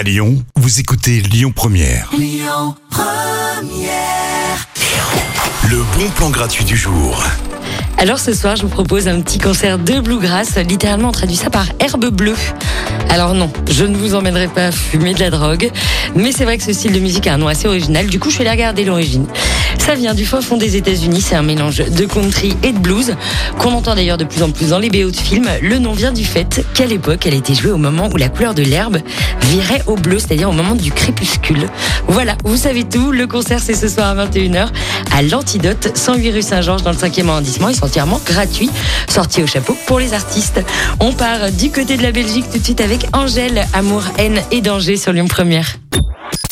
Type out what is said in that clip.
À Lyon, vous écoutez Lyon Première. Le bon plan gratuit du jour. Alors ce soir, je vous propose un petit concert de bluegrass. Littéralement, on traduit ça par herbe bleue. Alors non, je ne vous emmènerai pas fumer de la drogue, mais c'est vrai que ce style de musique a un nom assez original. Du coup, je suis allée regarder l'origine. Ça vient du fin fond des États-Unis. C'est un mélange de country et de blues qu'on entend d'ailleurs de plus en plus dans les BO de films. Le nom vient du fait qu'à l'époque, elle était jouée au moment où la couleur de l'herbe virait au bleu, c'est-à-dire au moment du crépuscule. Voilà, vous savez tout. Le concert, c'est ce soir à 21h à l'Antidote, 108 rue Saint-Georges dans le 5e arrondissement. Ils sont entièrement gratuits, sortis au chapeau pour les artistes. On part du côté de la Belgique tout de suite avec Angèle, Amour, haine et danger sur Lyon Première.